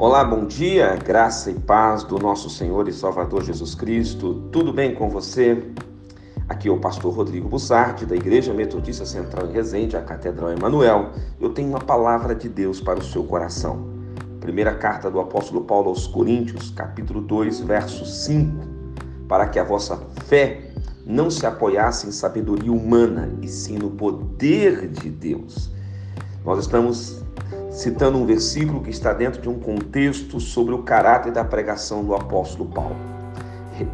Olá, bom dia, graça e paz do nosso Senhor e Salvador Jesus Cristo. Tudo bem com você? Aqui é o pastor Rodrigo Bussardi, da Igreja Metodista Central em Resende, a Catedral Emanuel. Eu tenho uma palavra de Deus para o seu coração. Primeira carta do apóstolo Paulo aos Coríntios, capítulo 2, verso 5. Para que a vossa fé não se apoiasse em sabedoria humana, e sim no poder de Deus. Nós estamos citando um versículo que está dentro de um contexto sobre o caráter da pregação do apóstolo Paulo.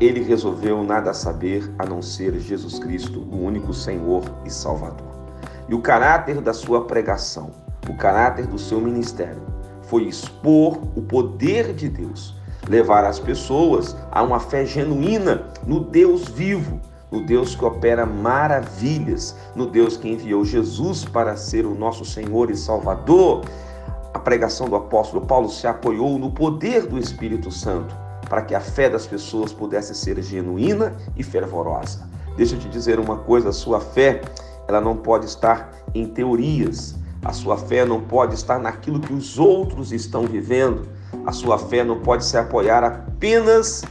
Ele resolveu nada saber a não ser Jesus Cristo, o único Senhor e Salvador. E o caráter da sua pregação, o caráter do seu ministério, foi expor o poder de Deus, levar as pessoas a uma fé genuína no Deus vivo, no Deus que opera maravilhas, no Deus que enviou Jesus para ser o nosso Senhor e Salvador a pregação do apóstolo Paulo se apoiou no poder do Espírito Santo para que a fé das pessoas pudesse ser genuína e fervorosa. Deixa eu te dizer uma coisa, a sua fé, ela não pode estar em teorias. A sua fé não pode estar naquilo que os outros estão vivendo. A sua fé não pode se apoiar apenas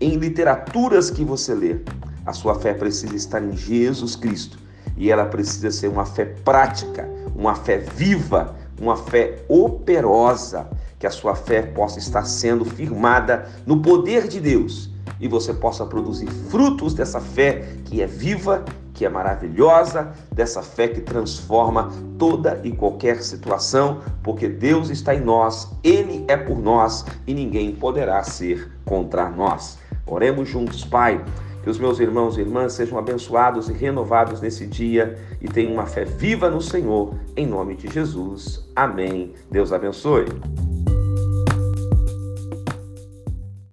em literaturas que você lê. A sua fé precisa estar em Jesus Cristo e ela precisa ser uma fé prática, uma fé viva, uma fé operosa, que a sua fé possa estar sendo firmada no poder de Deus e você possa produzir frutos dessa fé que é viva, que é maravilhosa, dessa fé que transforma toda e qualquer situação, porque Deus está em nós, Ele é por nós e ninguém poderá ser contra nós. Oremos juntos, Pai. Que os meus irmãos e irmãs sejam abençoados e renovados nesse dia e tenham uma fé viva no Senhor, em nome de Jesus. Amém. Deus abençoe.